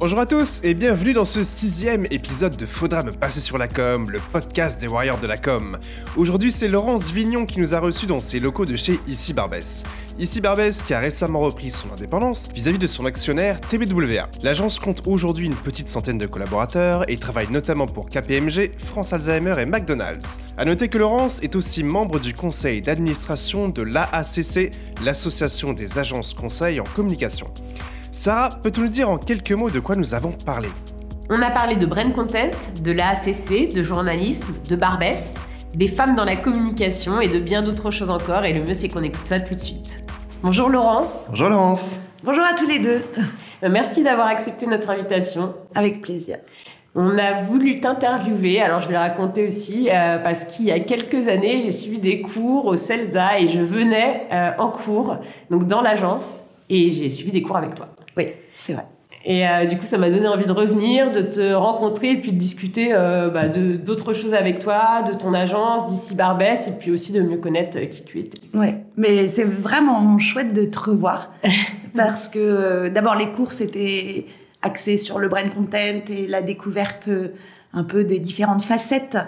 Bonjour à tous et bienvenue dans ce sixième épisode de Faudra me passer sur la com, le podcast des Warriors de la com. Aujourd'hui, c'est Laurence Vignon qui nous a reçus dans ses locaux de chez Ici Barbès. Ici Barbès qui a récemment repris son indépendance vis-à-vis de son actionnaire TBWA. L'agence compte aujourd'hui une petite centaine de collaborateurs et travaille notamment pour KPMG, France Alzheimer et McDonald's. A noter que Laurence est aussi membre du conseil d'administration de l'AACC, l'association des agences conseils en communication. Sarah, peux-tu nous dire en quelques mots de quoi nous avons parlé? On a parlé de Brain Content, de l'AACC, de journalisme, de Barbès, des femmes dans la communication et de bien d'autres choses encore. Et le mieux, c'est qu'on écoute ça tout de suite. Bonjour Laurence. Bonjour Laurence. Bonjour à tous les deux. Euh, merci d'avoir accepté notre invitation. Avec plaisir. On a voulu t'interviewer, alors je vais le raconter aussi, euh, parce qu'il y a quelques années, j'ai suivi des cours au CELSA et je venais euh, en cours, donc dans l'agence, et j'ai suivi des cours avec toi. Oui, c'est vrai. Et euh, du coup, ça m'a donné envie de revenir, de te rencontrer et puis de discuter euh, bah, de d'autres choses avec toi, de ton agence, d'ici Barbès, et puis aussi de mieux connaître euh, qui tu étais. Oui, mais c'est vraiment chouette de te revoir parce que d'abord les cours c'était axé sur le brain content et la découverte un peu des différentes facettes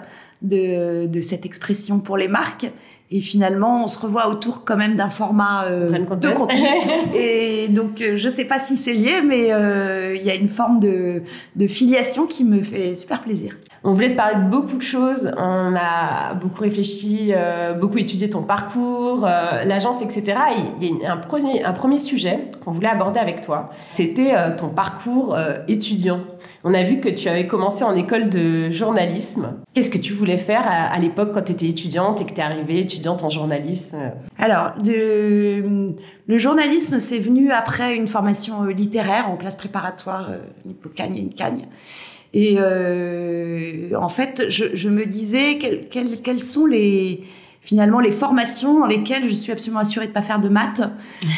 de, de cette expression pour les marques. Et finalement, on se revoit autour quand même d'un format euh, de contenu. et donc, euh, je sais pas si c'est lié, mais euh, il y a une forme de, de filiation qui me fait super plaisir. On voulait te parler de beaucoup de choses. On a beaucoup réfléchi, euh, beaucoup étudié ton parcours, euh, l'agence, etc. Et il y a un premier, sujet qu'on voulait aborder avec toi. C'était euh, ton parcours étudiant. On a vu que tu avais commencé en école de journalisme. Qu'est-ce que tu voulais faire à, l'époque quand tu étais étudiante et que tu es arrivée étudiante en journalisme? Alors, le journalisme, c'est venu après une formation littéraire en classe préparatoire, une hippocagne et une cagne. Et euh, en fait, je, je me disais quelles quelles quelles sont les finalement les formations dans lesquelles je suis absolument assurée de pas faire de maths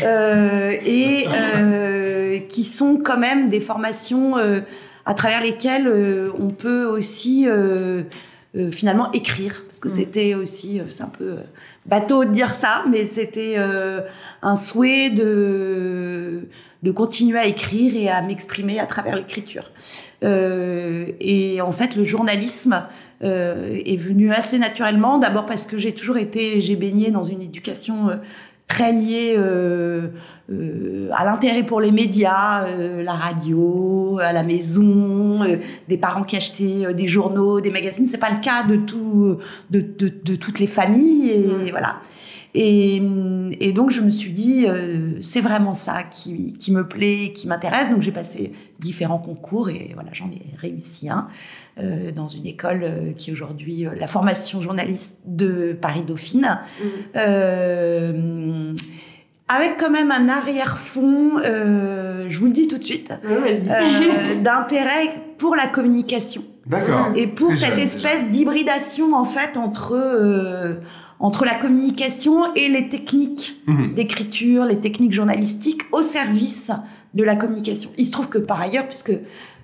euh, et euh, qui sont quand même des formations euh, à travers lesquelles euh, on peut aussi euh, euh, finalement écrire parce que Mm. c'était aussi c'est un peu bateau de dire ça mais c'était un souhait de de continuer à écrire et à m'exprimer à travers l'écriture. Euh, et en fait, le journalisme euh, est venu assez naturellement, d'abord parce que j'ai toujours été, j'ai baigné dans une éducation euh, très liée euh, euh, à l'intérêt pour les médias, euh, la radio, à la maison, euh, des parents qui achetaient des journaux, des magazines. C'est pas le cas de tout, de, de, de toutes les familles et Mm. voilà. Et, et, donc, je me suis dit, euh, c'est vraiment ça qui, qui me plaît, qui m'intéresse. Donc, j'ai passé différents concours et voilà, j'en ai réussi un euh, dans une école euh, qui est aujourd'hui euh, la formation journaliste de Paris-Dauphine. Euh, avec quand même un arrière-fond, euh, je vous le dis tout de suite, euh, d'intérêt pour la communication. D'accord. Et pour cette jeune, espèce d'hybridation, en fait, entre, euh, entre la communication et les techniques Mhm. d'écriture, les techniques journalistiques au service de la communication. Il se trouve que par ailleurs, puisque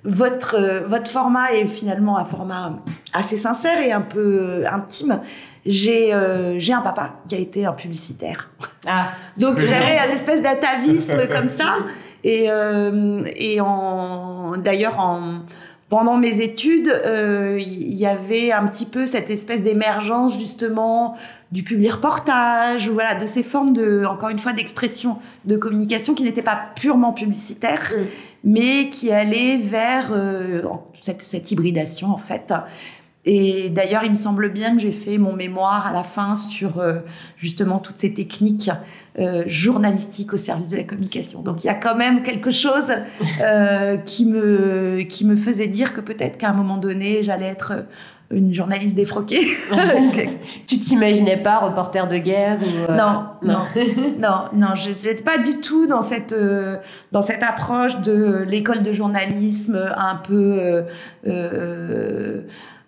votre, euh, votre format est finalement un format assez sincère et un peu euh, intime, j'ai euh, j'ai un papa qui a été un publicitaire. Ah, Donc j'avais un espèce d'atavisme comme ça. Et, euh, et en, d'ailleurs, en, pendant mes études, euh, il y avait un petit peu cette espèce d'émergence justement du public reportage, ou voilà, de ces formes de, encore une fois, d'expression de communication qui n'étaient pas purement publicitaires, Mm. mais qui allaient vers euh, cette, cette hybridation en fait. Et d'ailleurs, il me semble bien que j'ai fait mon mémoire à la fin sur euh, justement toutes ces techniques euh, journalistiques au service de la communication. Donc il y a quand même quelque chose euh, qui me qui me faisait dire que peut-être qu'à un moment donné, j'allais être une journaliste défroquée. tu t'imaginais pas reporter de guerre ou, euh, non, non, non, non, je n'étais pas du tout dans cette euh, dans cette approche de l'école de journalisme un peu euh,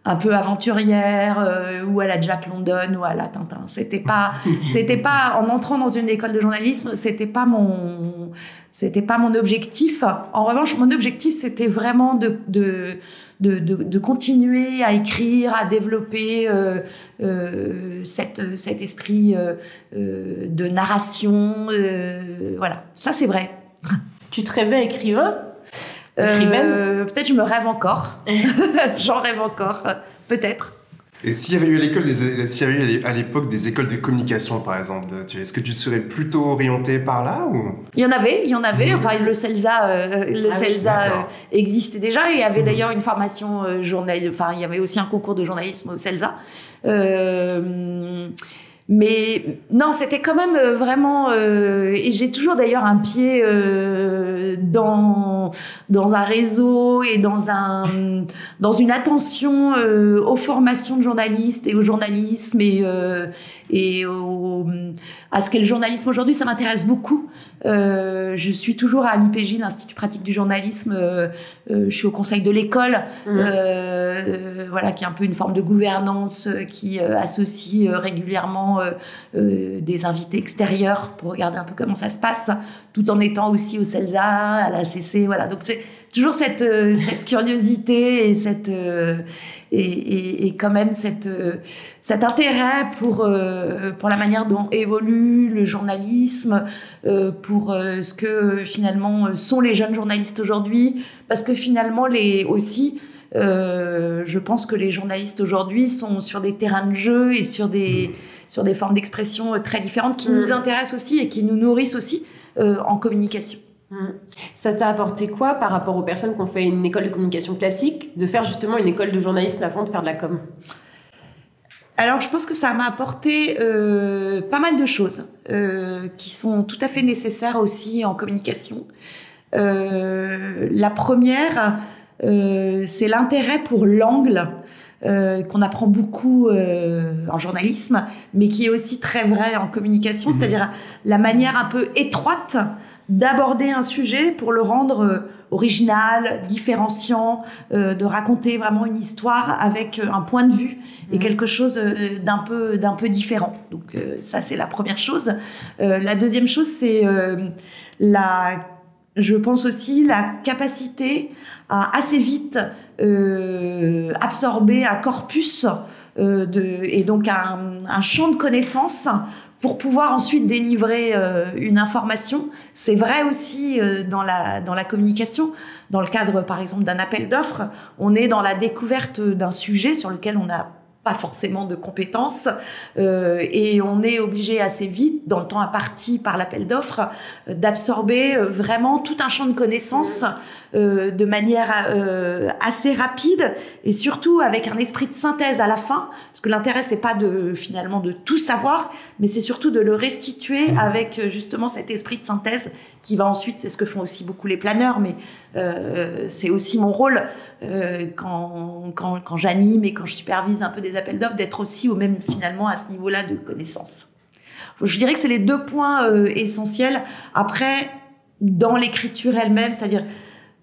un peu aventurière ou à la Jack London ou à la Tintin. C'était pas c'était pas en entrant dans une école de journalisme, c'était pas mon c'était pas mon objectif. En revanche, mon objectif c'était vraiment de, de de, continuer à écrire, à développer euh, euh, cette, cet esprit euh, de narration. voilà, ça c'est vrai. Tu te rêvais écrivain? Peut-être je me rêve encore. J'en rêve encore, peut-être. Et s'il y avait eu à l'école des, s'il y avait eu à l'époque des écoles de communication, par exemple, est-ce que tu serais plutôt orienté par là ou? Il y en avait, il y en avait. Enfin, le CELSA, euh, le ah CELSA euh, existait déjà. Et il y avait mhm. d'ailleurs une formation euh, journal. Enfin, il y avait aussi un concours de journalisme au CELSA. Euh, mais non, c'était quand même euh, vraiment. Euh, et j'ai toujours d'ailleurs un pied euh, dans dans un réseau et dans un dans une attention euh, aux formations de journalistes et au journalisme et et au, à ce qu'est le journalisme aujourd'hui. Ça m'intéresse beaucoup. Euh, je suis toujours à l'IPJ, l'Institut pratique du journalisme. je suis au conseil de l'école, mmh. voilà, qui est un peu une forme de gouvernance qui associe régulièrement euh, euh, des invités extérieurs pour regarder un peu comment ça se passe, tout en étant aussi au CELSA, à la CC, voilà. Donc c'est toujours cette, euh, cette curiosité et cette et, et, quand même cette cet intérêt pour pour la manière dont évolue le journalisme, pour ce que finalement sont les jeunes journalistes aujourd'hui, parce que finalement les aussi euh, je pense que les journalistes aujourd'hui sont sur des terrains de jeu et sur des, sur des formes d'expression euh, très différentes qui nous mm. intéressent aussi et qui nous nourrissent aussi euh, en communication. Mm. Ça t'a apporté quoi par rapport aux personnes qui ont fait une école de communication classique, de faire justement une école de journalisme avant de faire de la com? Alors, je pense que ça m'a apporté euh, pas mal de choses euh, qui sont tout à fait nécessaires aussi en communication. Euh, la première, euh, c'est l'intérêt pour l'angle euh, qu'on apprend beaucoup euh, en journalisme, mais qui est aussi très vrai en communication, mhm. c'est-à-dire la manière un peu étroite d'aborder un sujet pour le rendre original, différenciant, de raconter vraiment une histoire avec un point de vue et mhm. quelque chose d'un peu d'un peu différent. Donc ça c'est la première chose. la deuxième chose c'est la je pense aussi la capacité à assez vite euh, absorber un corpus euh, de, et donc un, un, champ de connaissances pour pouvoir ensuite délivrer euh, une information. C'est vrai aussi euh, dans, la, dans la communication. Dans le cadre, par exemple, d'un appel d'offres, on est dans la découverte d'un sujet sur lequel on a pas forcément de compétences euh, et on est obligé assez vite, dans le temps imparti par l'appel d'offres, euh, d'absorber euh, vraiment tout un champ de connaissances euh, de manière euh, assez rapide et surtout avec un esprit de synthèse à la fin, parce que l'intérêt c'est pas de finalement de tout savoir, mais c'est surtout de le restituer mmh. avec justement cet esprit de synthèse qui va ensuite, c'est ce que font aussi beaucoup les planeurs, mais euh, c'est aussi mon rôle euh, quand, quand, quand j'anime et quand je supervise un peu des appels d'offres, d'être aussi au même finalement à ce niveau-là de connaissance. Je dirais que c'est les deux points euh, essentiels. Après, dans l'écriture elle-même, c'est-à-dire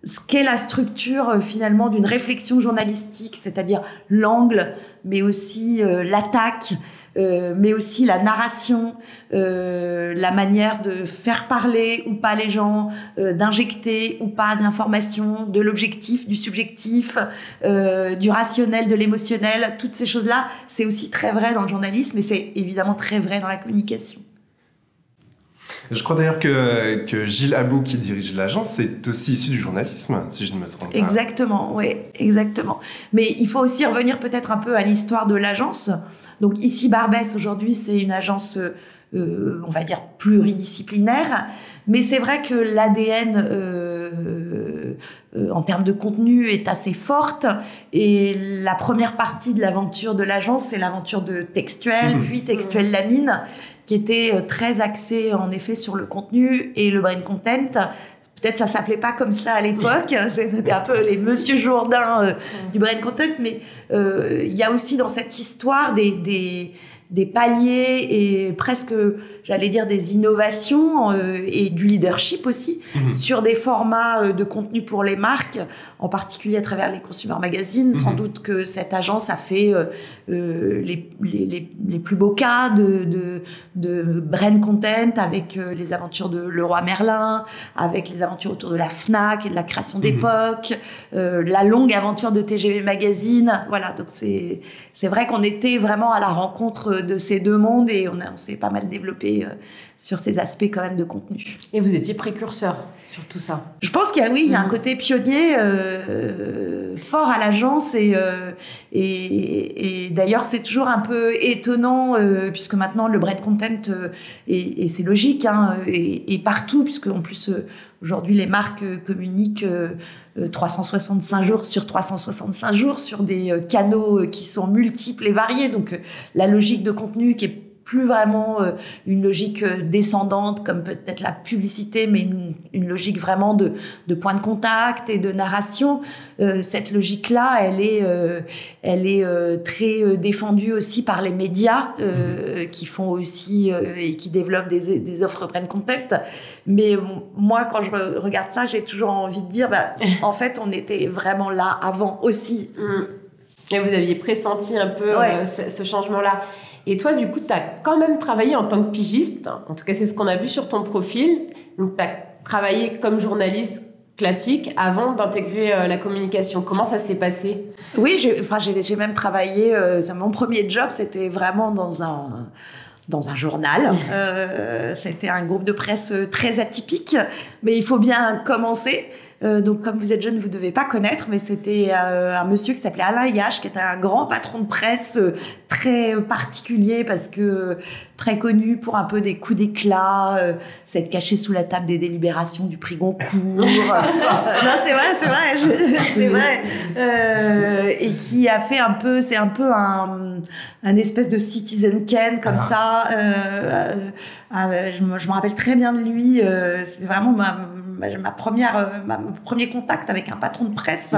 ce qu'est la structure euh, finalement d'une réflexion journalistique, c'est-à-dire l'angle, mais aussi euh, l'attaque, euh, mais aussi la narration, euh, la manière de faire parler ou pas les gens, euh, d'injecter ou pas de l'information, de l'objectif, du subjectif, du rationnel, de l'émotionnel, toutes ces choses-là, c'est aussi très vrai dans le journalisme et c'est évidemment très vrai dans la communication. Je crois d'ailleurs que, que Gilles Abou, qui dirige l'agence, c'est aussi issu du journalisme, si je ne me trompe pas. Exactement, oui, exactement. Mais il faut aussi revenir peut-être un peu à l'histoire de l'agence. Donc ici, Barbès, aujourd'hui, c'est une agence, euh, on va dire, pluridisciplinaire. Mais c'est vrai que l'ADN euh, euh, en termes de contenu est assez forte. Et la première partie de l'aventure de l'agence, c'est l'aventure de Textuel, mmh. puis Textuel Lamine, qui était euh, très axée en effet sur le contenu et le brain content. Peut-être ça s'appelait pas comme ça à l'époque, c'était un peu les Monsieur Jourdain euh, du brain content, mais euh, il y a aussi dans cette histoire des, des, des paliers et presque j'allais dire, des innovations euh, et du leadership aussi mhm. sur des formats euh, de contenu pour les marques, en particulier à travers les consumer magazines. Sans mhm. doute que cette agence a fait euh, les, les, les, plus beaux cas de, de, de brand content avec les aventures de Leroy Merlin, avec les aventures autour de la FNAC et de la création mhm. d'époque, la longue aventure de TGV Magazine. Voilà, donc c'est vrai qu'on était vraiment à la rencontre rencontre de ces deux mondes et on, on s'est pas mal développé sur ces aspects quand même de contenu. Et vous étiez précurseur sur tout ça Je pense qu'il y a, oui, il y a un mhm. côté pionnier euh, fort à l'agence et, euh, et, et d'ailleurs c'est toujours un peu étonnant euh, puisque maintenant le bread content et, et c'est logique hein, et, partout puisque en plus aujourd'hui les marques communiquent 365 jours sur 365 jours sur des canaux qui sont multiples et variés donc la logique de contenu qui est plus vraiment euh, une logique euh, descendante comme peut-être la publicité, mais une, logique vraiment de, de, point de contact et de narration. Euh, cette logique-là, elle est, elle est très défendue aussi par les médias qui font aussi et qui développent des, des offres brand content. Mais moi, quand je regarde ça, j'ai toujours envie de dire, bah, en fait, on était vraiment là avant aussi. Et vous aviez pressenti un peu ce changement-là. Et toi, du coup, tu as quand même travaillé en tant que pigiste. En tout cas, c'est ce qu'on a vu sur ton profil. Donc, tu as travaillé comme journaliste classique avant d'intégrer euh, la communication. Comment ça s'est passé? Oui, j'ai enfin, même travaillé. Euh, mon premier job, c'était vraiment dans un dans un journal. Euh, c'était un groupe de presse très atypique, mais il faut bien commencer. Euh, donc, comme vous êtes jeune, vous ne devez pas connaître, mais c'était euh, un monsieur qui s'appelait Alain Yache, qui était un grand patron de presse euh, très particulier parce que très connu pour un peu des coups d'éclat, s'être caché sous la table des délibérations du prix Goncourt. non, c'est vrai, c'est vrai, c'est vrai. et qui a fait un peu, c'est un peu un, un espèce de citizen Ken comme ah. ça. je, me, je, me, rappelle très bien de lui. c'est vraiment ma ma, première, euh, ma, mon premier contact avec un patron de presse,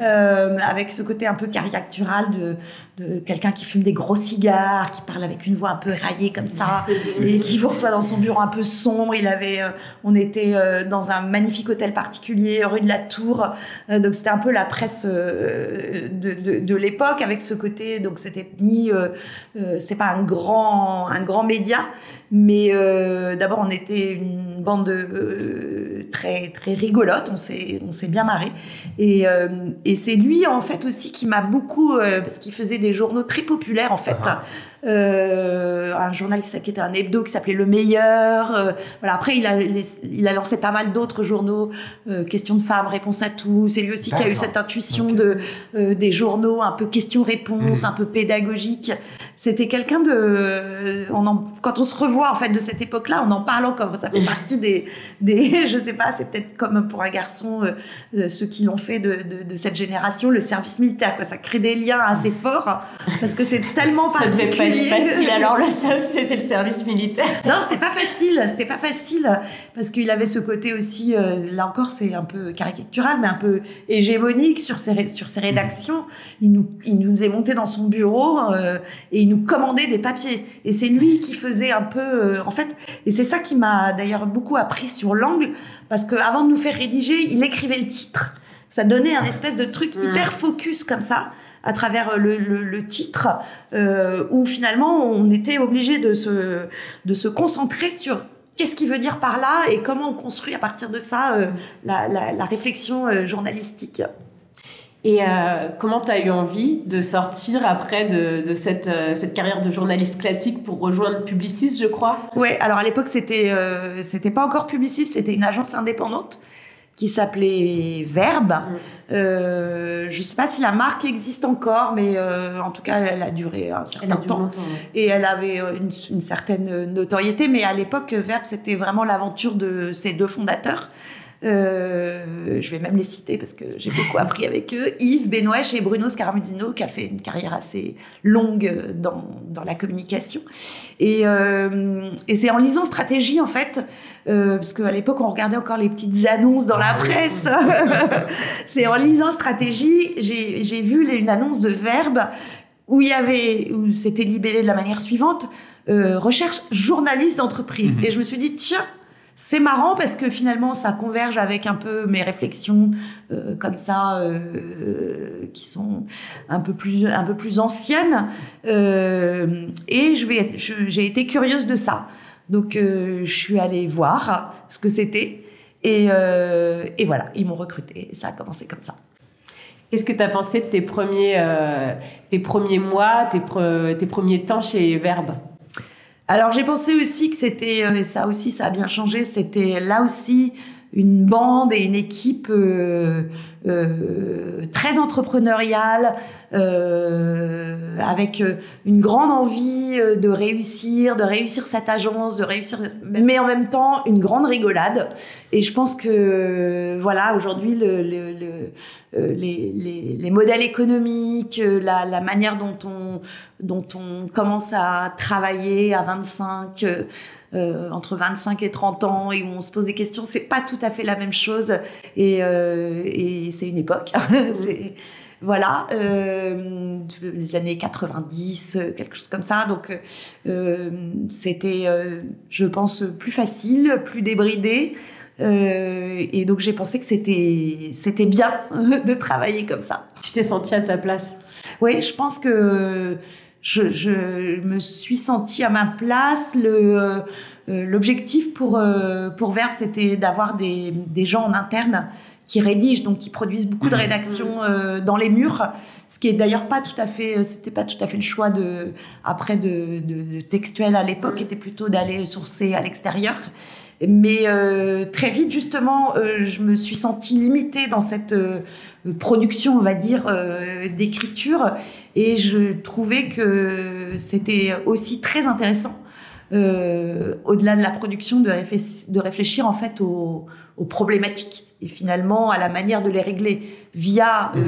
euh, avec ce côté un peu caricatural de, de quelqu'un qui fume des gros cigares, qui parle avec une voix un peu raillée comme ça, et qui vous reçoit dans son bureau un peu sombre. Il avait, euh, on était dans un magnifique hôtel particulier, rue de la Tour, donc c'était un peu la presse de, de, de l'époque avec ce côté. Donc c'était ni, c'est pas un grand, un grand média, mais d'abord on était une bande de très très rigolote. On s'est on s'est bien marré. Et, euh, et c'est lui en fait aussi qui m'a beaucoup euh, parce qu'il faisait des journaux très populaires en fait. Ah. Euh, un journal qui était un hebdo qui s'appelait Le Meilleur. Euh, voilà. Après, il a, il a lancé pas mal d'autres journaux, euh, Questions de femmes, Réponse à tout. C'est lui aussi qui a eu cette intuition de des journaux un peu questions-réponses, mmh. un peu pédagogiques. C'était quelqu'un de, on en, quand on se revoit en fait de cette époque-là, on en parle encore. Ça fait partie des, des, je sais pas, c'est peut-être comme pour un garçon, ceux qui l'ont fait de, de, de, cette génération, le service militaire. Quoi. Ça crée des liens assez forts parce que c'est tellement particulier facile. Alors là, c'était le service militaire. Non, c'était pas facile. C'était pas facile parce qu'il avait ce côté aussi. Euh, là encore, c'est un peu caricatural, mais un peu hégémonique sur ses sur ses rédactions. Il nous il nous faisait monter dans son bureau euh, et il nous commandait des papiers. Et c'est lui qui faisait un peu. Euh, en fait, et c'est ça qui m'a d'ailleurs beaucoup appris sur l'angle parce qu'avant de nous faire rédiger, il écrivait le titre. Ça donnait un espèce de truc mmh. hyper focus comme ça à travers le, le, titre, euh, où finalement on était obligé de se, de se concentrer sur qu'est-ce qu'il veut dire par là et comment on construit à partir de ça euh, la, la, réflexion euh, journalistique. Et euh, comment tu as eu envie de sortir après de, de cette, cette, carrière de journaliste classique pour rejoindre Publicis, je crois? Oui, alors à l'époque, c'était c'était pas encore Publicis, c'était une agence indépendante qui s'appelait Verbe. Mm. Euh, je ne sais pas si la marque existe encore, mais euh, en tout cas, elle a duré un certain temps. Et elle avait euh, une, certaine notoriété. Mais à l'époque, Verbe, c'était vraiment l'aventure de ces deux fondateurs. Euh, je vais même les citer parce que j'ai beaucoup appris avec eux. Yves Benoît et Bruno Scaramudino, qui a fait une carrière assez longue dans, dans la communication. Et, euh, et c'est en lisant Stratégie, en fait, euh, parce qu'à l'époque, on regardait encore les petites annonces dans la ah presse. c'est en lisant Stratégie, j'ai vu une annonce de Verbe où il y avait, où c'était libellé de la manière suivante, euh, recherche journaliste d'entreprise. Mhm. Et je me suis dit, tiens, c'est marrant parce que finalement, ça converge avec un peu mes réflexions euh, comme ça, euh, qui sont un peu plus, un peu plus anciennes. Euh, et j'ai été curieuse de ça. Donc, je suis allée voir ce que c'était. Et, et voilà, ils m'ont recruté. Ça a commencé comme ça. Qu'est-ce que tu as pensé de tes premiers, euh, tes premiers mois, tes, tes premiers temps chez Verbe? Alors j'ai pensé aussi que c'était, et ça aussi ça a bien changé, c'était là aussi une bande et une équipe euh, euh, très entrepreneuriale, euh, avec une grande envie de réussir, de réussir cette agence, de réussir, mais en même temps une grande rigolade. Et je pense que voilà, aujourd'hui le, le, le, les, les, les, modèles économiques, la, la, manière dont on dont on commence à travailler à 25 euh, entre 25 et 30 ans et où on se pose des questions, c'est pas tout à fait la même chose et, euh, et c'est une époque. voilà, euh, les années 90, quelque chose comme ça. Donc, euh, c'était, euh, je pense, plus facile, plus débridé. Euh, et donc, j'ai pensé que c'était, c'était bien de travailler comme ça. Tu t'es sentie à ta place? Oui, je pense que je, je, me suis sentie à ma place. Le, euh, euh, l'objectif pour, euh, pour Verbe, c'était d'avoir des, des gens en interne qui rédigent, donc qui produisent beaucoup de mmh. rédactions euh, dans les murs, ce qui est d'ailleurs pas tout à fait, c'était pas tout à fait le choix de après de, de, de textuel à l'époque, mmh. était plutôt d'aller sourcer à l'extérieur. Mais euh, très vite, justement, euh, je me suis sentie limitée dans cette euh, production, on va dire, d'écriture, et je trouvais que c'était aussi très intéressant, au-delà de la production, de, réfléchir, de réfléchir en fait aux, aux, problématiques et finalement à la manière de les régler via mmh.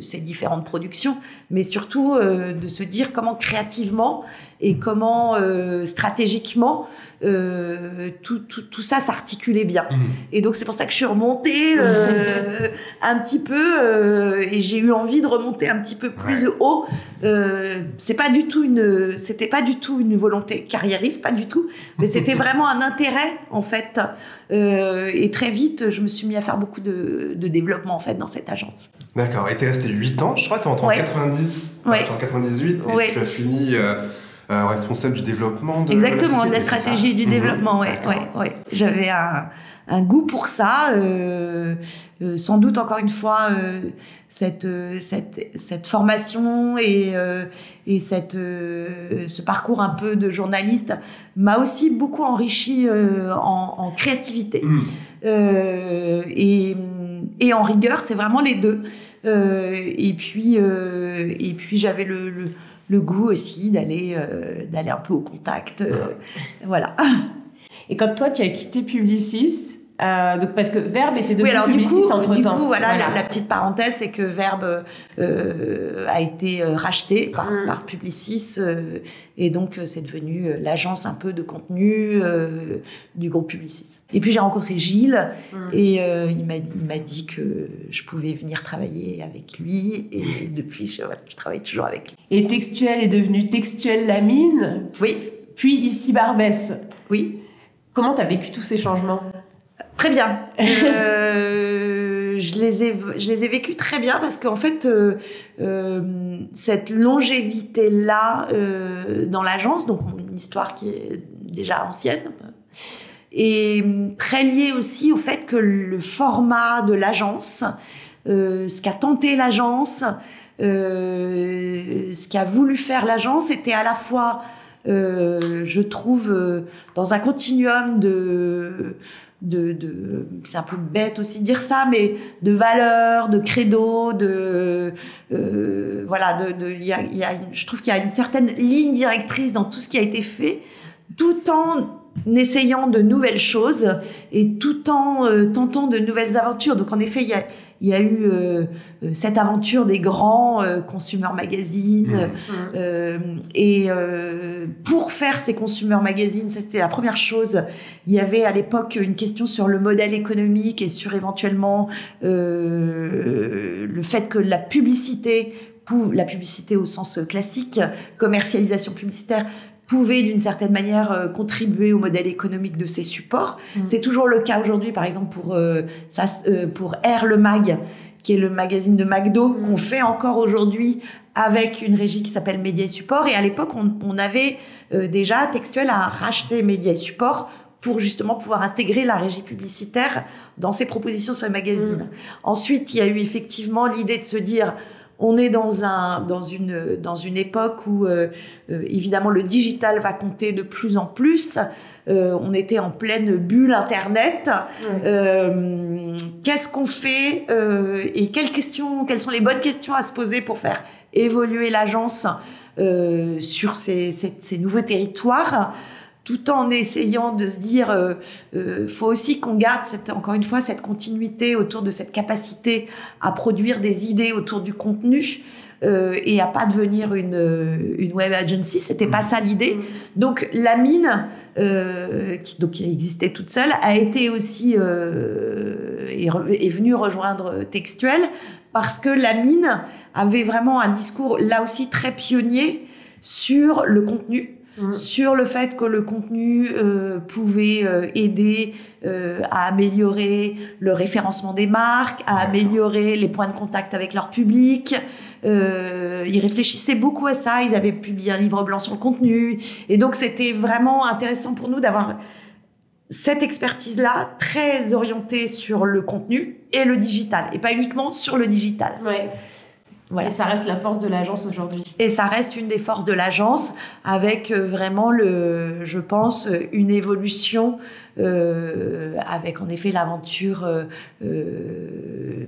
Ces différentes productions, mais surtout de se dire comment créativement et comment stratégiquement euh, tout, tout, tout, ça s'articulait bien. Mmh. Et donc c'est pour ça que je suis remontée euh, un petit peu euh, et j'ai eu envie de remonter un petit peu plus ouais. haut. Euh, c'est pas du tout une, c'était pas du tout une volonté carriériste, pas du tout, mais c'était vraiment un intérêt en fait. Euh, et très vite, je me suis mis à faire beaucoup de, de développement en fait dans cette agence. D'accord. Et t'es resté 8 ans, je crois. T'es entré ouais. en 90, ouais. en 98 et ouais. tu as fini. Euh, euh, responsable du développement de Exactement, la, de la stratégie du mmh. développement, ouais, ouais, ouais. J'avais un, un, goût pour ça, euh, euh, sans doute encore une fois euh, cette, euh, cette, cette formation et, euh, et cette, ce parcours un peu de journaliste m'a aussi beaucoup enrichi en, en, créativité mmh. et, et en rigueur, c'est vraiment les deux. et puis, et puis j'avais le, le le goût aussi d'aller euh, d'aller un peu au contact. Euh, voilà. Et quand toi, tu as quitté Publicis, euh, donc parce que Verbe était devenu oui, Publicis entre du temps. Coup, voilà, voilà. La, la, petite parenthèse, c'est que Verbe euh, a été euh, racheté par, par Publicis euh, et donc c'est devenu l'agence un peu de contenu du groupe Publicis. Et puis j'ai rencontré Gilles mmh. et il m'a il m'a dit que je pouvais venir travailler avec lui et depuis je, je travaille toujours avec lui. Et Textuel est devenu Textuel Lamine. Oui. Puis ici Barbès. Oui. Comment tu as vécu tous ces changements? Très bien. Euh, je, les ai, je les ai vécus très bien parce qu'en fait, euh, euh, cette longévité-là dans l'agence, donc une histoire qui est déjà ancienne, est très liée aussi au fait que le format de l'agence, ce qu'a tenté l'agence, ce qu'a voulu faire l'agence était à la fois, je trouve, dans un continuum de de, de c'est un peu bête aussi de dire ça, mais de valeurs, de credo, de euh, voilà, de, de y a, y a je trouve qu'il y a une certaine ligne directrice dans tout ce qui a été fait, tout en essayant de nouvelles choses et tout en euh, tentant de nouvelles aventures. Donc en effet, il y a, il y a eu euh, cette aventure des grands euh, consumer magazines mmh. euh, et euh, pour faire ces consumer magazines, c'était la première chose. Il y avait à l'époque une question sur le modèle économique et sur éventuellement euh, le fait que la publicité la publicité au sens classique, commercialisation publicitaire, pouvait d'une certaine manière euh, contribuer au modèle économique de ces supports. Mmh. C'est toujours le cas aujourd'hui, par exemple pour euh, ça, euh, pour Air le Mag, qui est le magazine de McDo mmh. qu'on fait encore aujourd'hui avec une régie qui s'appelle Média Support. Et à l'époque, on, on, avait euh, déjà Textuel à racheter Média Support pour justement pouvoir intégrer la régie publicitaire dans ses propositions sur les magazines. Mmh. Ensuite, il y a eu effectivement l'idée de se dire on est dans un dans une dans une époque où euh, euh, évidemment le digital va compter de plus en plus. Euh, on était en pleine bulle internet. Qu'est-ce qu'on fait et quelles questions quelles sont les bonnes questions à se poser pour faire évoluer l'agence sur ces, ces nouveaux territoires? Tout en essayant de se dire, euh, euh, faut aussi qu'on garde cette, encore une fois cette continuité autour de cette capacité à produire des idées autour du contenu. Euh, et à pas devenir une, une web agency, c'était pas mmh. ça l'idée. Mmh. Donc la mine, euh, qui donc qui existait toute seule, a été aussi euh, est, est venue rejoindre Textuel parce que la mine avait vraiment un discours là aussi très pionnier sur le contenu Mm. sur le fait que le contenu euh, pouvait euh, aider euh, à améliorer le référencement des marques, à améliorer les points de contact avec leur public. ils réfléchissaient beaucoup à ça. Ils avaient publié un livre blanc sur le contenu. Et donc, c'était vraiment intéressant pour nous d'avoir cette expertise-là très orientée sur le contenu et le digital, et pas uniquement sur le digital. Ouais. Et ça reste la force de l'agence aujourd'hui. Et ça reste une des forces de l'agence, avec euh, vraiment le, je pense, une évolution, euh, avec en effet l'aventure euh, euh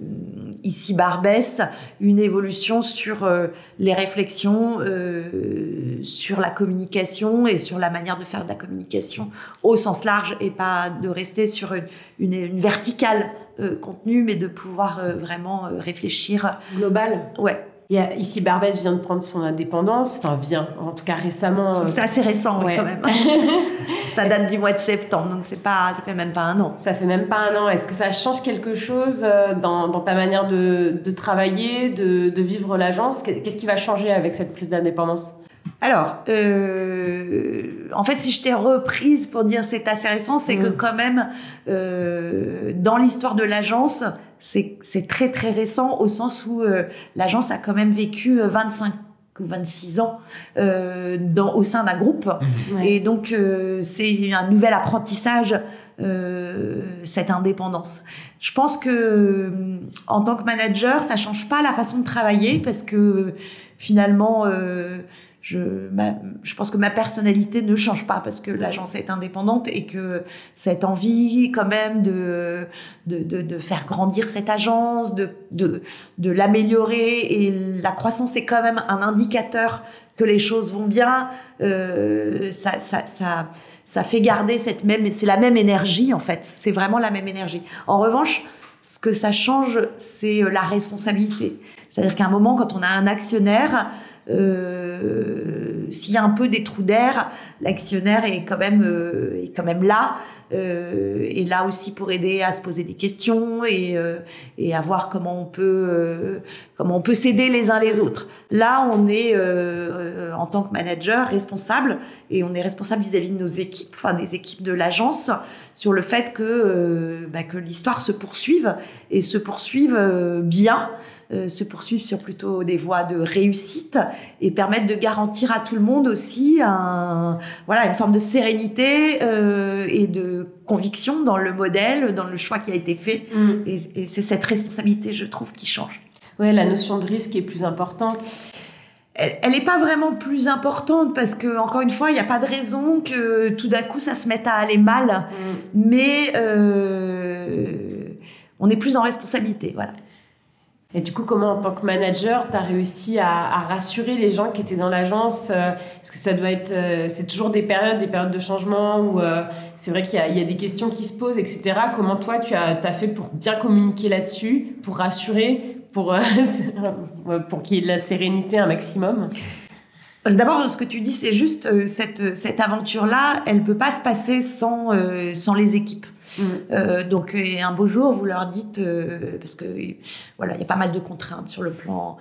ici Barbès, une évolution sur euh, les réflexions, euh, sur la communication et sur la manière de faire de la communication au sens large et pas de rester sur une, une, une verticale euh, contenu, mais de pouvoir euh, vraiment réfléchir. Global Ouais. Ici, Barbès vient de prendre son indépendance, enfin vient, en tout cas récemment. C'est assez récent, oui, quand même. ça date du mois de septembre, donc c'est pas, ça fait même pas un an. Ça fait même pas un an. Est-ce que ça change quelque chose dans, dans ta manière de, de travailler, de, de vivre l'agence? Qu'est-ce qui va changer avec cette prise d'indépendance? Alors, euh, en fait, si je t'ai reprise pour dire c'est assez récent, c'est que mm. quand même, euh, dans l'histoire de l'agence, c'est très très récent au sens où euh, l'agence a quand même vécu 25 ou 26 ans euh, dans, au sein d'un groupe. Mm. Et donc, euh, c'est un nouvel apprentissage, euh, cette indépendance. Je pense que en tant que manager, ça change pas la façon de travailler parce que finalement je, je pense que ma personnalité ne change pas parce que l'agence est indépendante et que cette envie quand même de, de, de, de faire grandir cette agence, de, de, de l'améliorer et la croissance est quand même un indicateur que les choses vont bien, euh, ça, ça, ça, ça fait garder cette même, c'est la même énergie en fait, c'est vraiment la même énergie. En revanche, ce que ça change, c'est la responsabilité. C'est-à-dire qu'à un moment, quand on a un actionnaire, euh, s'il y a un peu des trous d'air, l'actionnaire est quand même euh, est là, euh, est là aussi pour aider à se poser des questions et euh, et à voir comment on peut euh, comment on peut s'aider les uns les autres. Là, on est en tant que manager responsable et on est responsable vis-à-vis de nos équipes, enfin des équipes de l'agence, sur le fait que bah, que l'histoire se poursuive et se poursuive bien. Euh, se poursuivre sur plutôt des voies de réussite et permettre de garantir à tout le monde aussi un, voilà, une forme de sérénité euh, et de conviction dans le modèle, dans le choix qui a été fait. Mm. Et, et c'est cette responsabilité, je trouve, qui change. Oui, la notion de risque est plus importante elle n'est pas vraiment plus importante parce que encore une fois, il n'y a pas de raison que tout d'un coup ça se mette à aller mal, mm. mais euh, on est plus en responsabilité, voilà. Et du coup, comment en tant que manager, tu as réussi à, rassurer les gens qui étaient dans l'agence euh, Parce que ça doit être, euh, c'est toujours des périodes, des périodes de changement où euh, c'est vrai qu'il y, a des questions qui se posent, etc. Comment toi, tu as, fait pour bien communiquer là-dessus, pour rassurer, pour, pour qu'il y ait de la sérénité un maximum? D'abord, ce que tu dis, c'est juste cette, cette aventure-là, elle peut pas se passer sans, sans les équipes. Mm. Euh, donc, et un beau jour, vous leur dites, euh, parce que voilà, il y a pas mal de contraintes sur le plan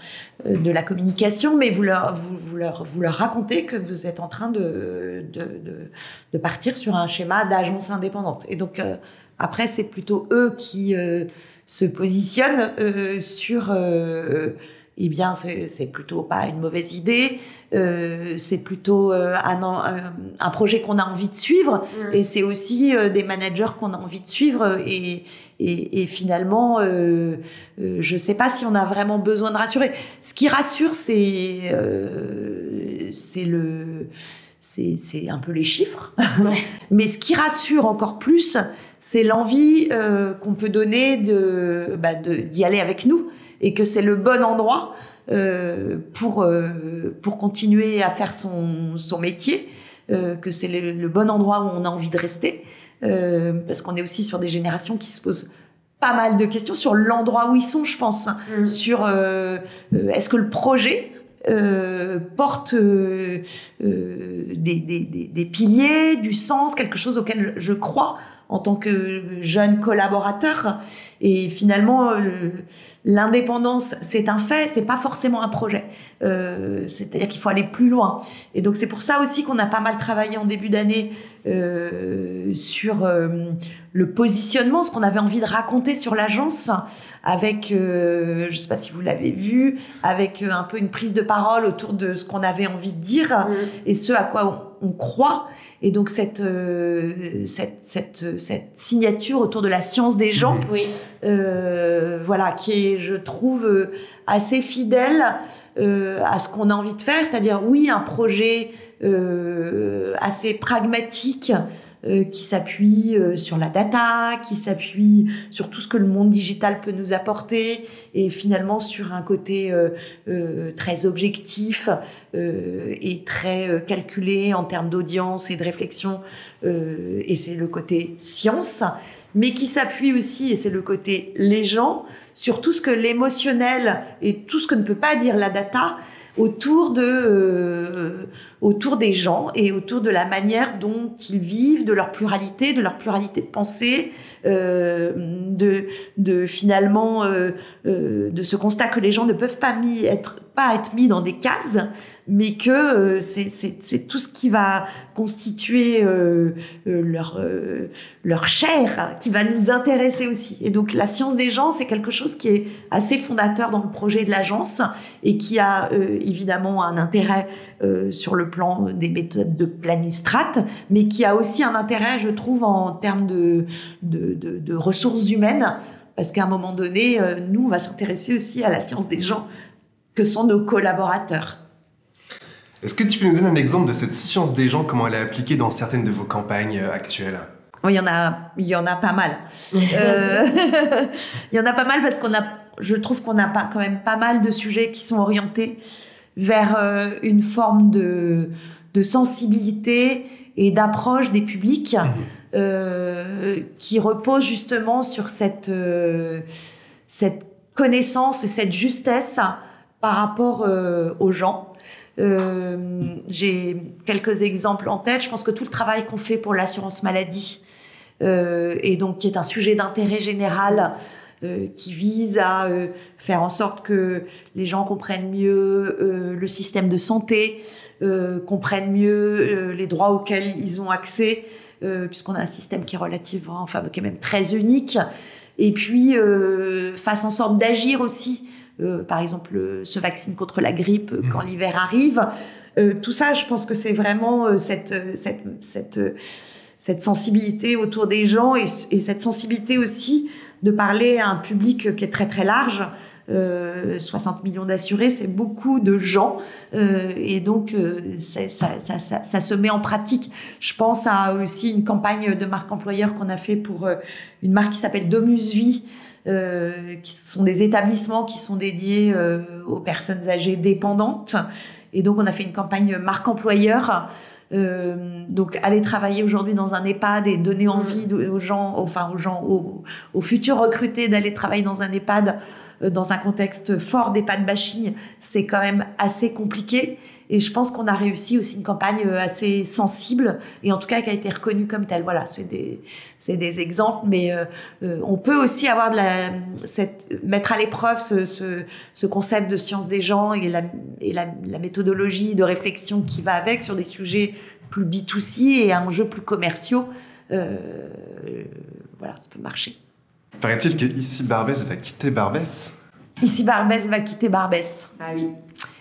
euh, de la communication, mais vous leur, vous, vous, leur, vous leur racontez que vous êtes en train de, de, de, de partir sur un schéma d'agence indépendante. Et donc, euh, après, c'est plutôt eux qui se positionnent sur eh bien, c'est plutôt pas une mauvaise idée. Euh, c'est plutôt euh, un, un, projet qu'on a envie de suivre. Mm. Et c'est aussi euh, des managers qu'on a envie de suivre. Et, et, et finalement, euh, euh, je sais pas si on a vraiment besoin de rassurer. Ce qui rassure, c'est c'est le c'est un peu les chiffres. Mais ce qui rassure encore plus, c'est l'envie euh, qu'on peut donner de bah, d'y aller avec nous et que c'est le bon endroit euh, pour euh, pour continuer à faire son son métier, euh, que c'est le, le, bon endroit où on a envie de rester, euh, parce qu'on est aussi sur des générations qui se posent pas mal de questions sur l'endroit où ils sont, je pense, mmh. sur euh, est-ce que le projet euh, porte euh, des, des, des, des, piliers, du sens, quelque chose auquel je crois en tant que jeune collaborateur. Et finalement, l'indépendance, c'est un fait, c'est pas forcément un projet. Euh, C'est-à-dire qu'il faut aller plus loin. Et donc c'est pour ça aussi qu'on a pas mal travaillé en début d'année euh, sur euh, le positionnement, ce qu'on avait envie de raconter sur l'agence, avec, euh, je sais pas si vous l'avez vu, avec un peu une prise de parole autour de ce qu'on avait envie de dire mmh. et ce à quoi on, on croit. Et donc cette, cette, cette, cette, signature autour de la science des gens, oui. euh, voilà, qui est, je trouve, assez fidèle à ce qu'on a envie de faire, c'est-à-dire oui, un projet assez pragmatique euh, qui s'appuie euh, sur la data, qui s'appuie sur tout ce que le monde digital peut nous apporter, et finalement sur un côté euh, euh très objectif et très calculé en termes d'audience et de réflexion, et c'est le côté science, mais qui s'appuie aussi, et c'est le côté les gens, sur tout ce que l'émotionnel et tout ce que ne peut pas dire la data autour de euh, autour des gens et autour de la manière dont ils vivent, de leur pluralité, de leur pluralité de pensée, euh, de finalement euh, de ce constat que les gens ne peuvent pas mis être pas être mis dans des cases, mais que euh, c'est tout ce qui va constituer euh, leur leur chair, qui va nous intéresser aussi. Et donc la science des gens, c'est quelque chose qui est assez fondateur dans le projet de l'agence et qui a évidemment un intérêt euh, sur le plan des méthodes de planistrat, mais qui a aussi un intérêt, je trouve, en termes de, de, ressources humaines, parce qu'à un moment donné, euh, nous, on va s'intéresser aussi à la science des gens, que sont nos collaborateurs. Est-ce que tu peux nous donner un exemple de cette science des gens, comment elle est appliquée dans certaines de vos campagnes euh, actuelles? Il y en a, il y en a pas mal. euh, il y en a pas mal parce qu'on a, je trouve qu'on a pas, quand même pas mal de sujets qui sont orientés vers euh, une forme de, de sensibilité et d'approche des publics mmh. euh, qui repose justement sur cette, euh, cette connaissance et cette justesse par rapport euh, aux gens. Euh, j'ai quelques exemples en tête. Je pense que tout le travail qu'on fait pour l'assurance maladie, et donc qui est un sujet d'intérêt général, euh, qui vise à euh, faire en sorte que les gens comprennent mieux euh, le système de santé, euh, comprennent mieux euh, les droits auxquels ils ont accès, puisqu'on a un système qui est relativement, enfin qui est même très unique, et puis fasse en sorte d'agir aussi. Par exemple, ce vaccin contre la grippe mmh. quand l'hiver arrive. tout ça, je pense que c'est vraiment cette, cette, cette, cette sensibilité autour des gens et, et cette sensibilité aussi de parler à un public qui est très très large. Euh, 60 millions d'assurés, c'est beaucoup de gens euh, et donc euh, ça, ça, ça, ça, se met en pratique. Je pense à aussi une campagne de marque employeur qu'on a fait pour euh, une marque qui s'appelle Domus Vie, euh, qui sont des établissements qui sont dédiés euh, aux personnes âgées dépendantes. Et donc on a fait une campagne marque employeur euh, donc aller travailler aujourd'hui dans un EHPAD et donner envie aux gens, enfin aux gens, aux, aux futurs recrutés d'aller travailler dans un EHPAD dans un contexte fort d'EHPAD bashing, c'est quand même assez compliqué. Et je pense qu'on a réussi aussi une campagne euh, assez sensible et en tout cas qui a été reconnue comme telle. Voilà, c'est des, des exemples, mais euh, euh, on peut aussi avoir de la, mettre à l'épreuve ce, ce, ce, concept de science des gens et, la, et la, méthodologie de réflexion qui va avec sur des sujets plus B2C et enjeux plus commerciaux. Euh, voilà, ça peut marcher. Paraît-il que ici Barbès va quitter Barbès? Ici Barbès va quitter Barbès. Ah oui.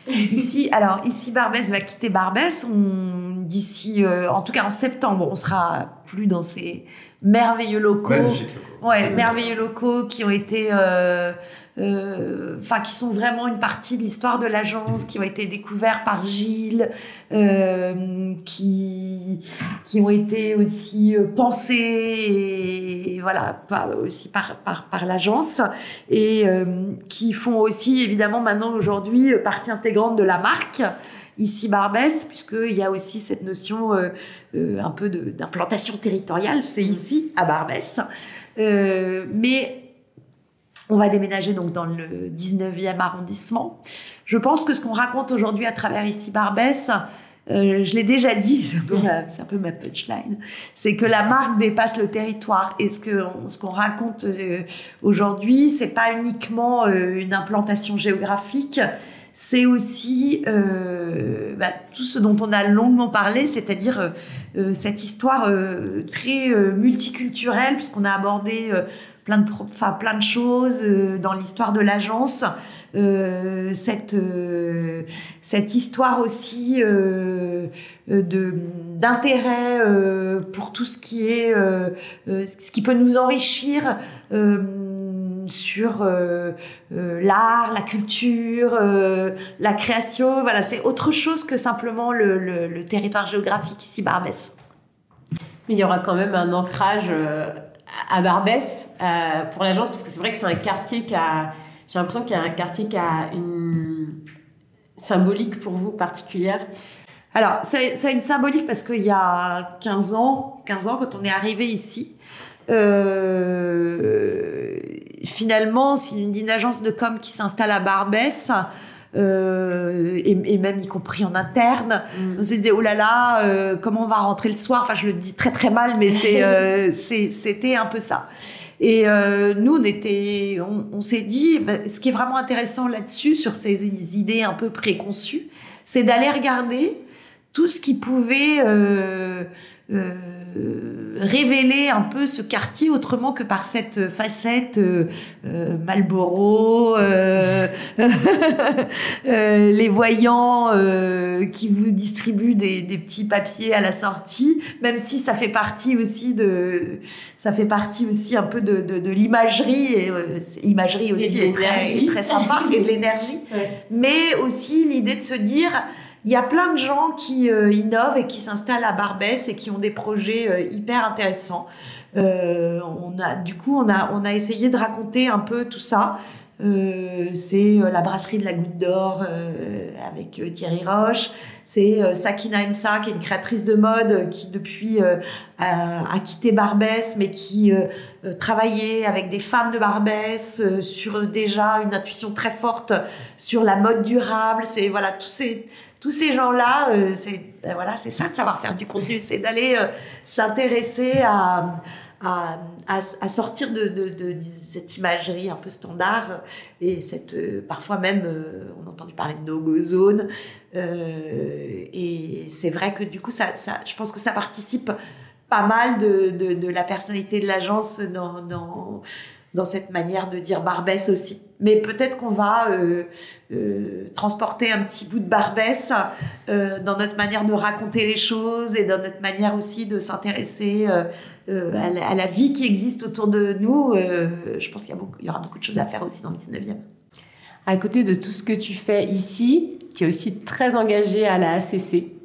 Ici, alors ici Barbès va quitter Barbès. On d'ici, euh, en tout cas en septembre, on sera plus dans ces merveilleux locaux. Magnifique. Ouais, merveilleux locaux qui ont été, euh, euh, enfin, qui sont vraiment une partie de l'histoire de l'agence, qui ont été découverts par Gilles, euh, qui, qui ont été aussi euh, pensés, et, voilà, par, aussi par, par, par l'agence, et euh, qui font aussi, évidemment, maintenant, aujourd'hui, euh, partie intégrante de la marque ici Barbès, puisqu'il y a aussi cette notion euh, euh, un peu d'implantation territoriale, c'est ici, à Barbès. Euh, mais on va déménager donc dans le 19e arrondissement. Je pense que ce qu'on raconte aujourd'hui à travers ici Barbès, euh, je l'ai déjà dit, c'est un, peu ma- punchline, c'est que la marque dépasse le territoire. Et ce que ce qu'on raconte euh, aujourd'hui, c'est pas uniquement euh, une implantation géographique, c'est aussi euh, bah, tout ce dont on a longuement parlé, c'est-à-dire cette histoire très multiculturelle, puisqu'on a abordé plein de, enfin, plein de choses euh, dans l'histoire de l'agence. Euh, cette, euh, cette histoire aussi euh, euh, de d'intérêt euh, pour tout ce qui est ce qui peut nous enrichir sur euh, l'art, la culture, euh, la création. Voilà, c'est autre chose que simplement le, le- le territoire géographique ici Barbès. Mais il y aura quand même un ancrage à Barbès euh, pour l'agence, parce que c'est vrai que c'est un quartier qui a. J'ai l'impression qu'il y a un quartier qui a une symbolique pour vous particulière. Alors, a une symbolique parce qu'il y a 15 ans, 15 ans, quand on est arrivé ici, euh, finalement, c'est une agence de com qui s'installe à Barbès, euh, et, et même y compris en interne. On s'est dit, oh là là, euh, comment on va rentrer le soir? Enfin, je le dis très très mal, mais c'est, euh, c'était un peu ça. Et nous, on était, on, on s'est dit, bah, ce qui est vraiment intéressant là-dessus, sur ces idées un peu préconçues, c'est d'aller regarder tout ce qui pouvait révéler un peu ce quartier autrement que par cette facette euh, euh, Marlboro, euh, les voyants euh, qui vous distribuent des, des petits papiers à la sortie, même si ça fait partie aussi de, ça fait partie aussi un peu de, de, de l'imagerie et euh, l'imagerie aussi de est très, est très sympa et de l'énergie. Mais aussi l'idée de se dire il y a plein de gens qui euh, innovent et qui s'installent à Barbès et qui ont des projets euh, hyper intéressants. Euh, on a, du coup, on a, on a essayé de raconter un peu tout ça. C'est la brasserie de la Goutte d'Or avec Thierry Roche. C'est Sakina Ensa, qui est une créatrice de mode qui depuis a, quitté Barbès, mais qui travaillait avec des femmes de Barbès sur déjà une intuition très forte sur la mode durable. C'est voilà tous ces tous ces gens-là, euh, c'est ben voilà, c'est ça de savoir faire du contenu, c'est d'aller euh, s'intéresser à, à, sortir de, de, cette imagerie un peu standard et cette euh, parfois même on a entendu parler de no-go zone et c'est vrai que du coup ça, je pense que ça participe pas mal de, de, la personnalité de l'agence dans dans cette manière de dire Barbès aussi. Mais peut-être qu'on va euh, euh, transporter un petit bout de Barbès euh, dans notre manière de raconter les choses et dans notre manière aussi de s'intéresser à, la, vie qui existe autour de nous. Je pense qu'il y, y aura beaucoup de choses à faire aussi dans le 19e. À côté de tout ce que tu fais ici, tu es aussi très engagé à la ACC.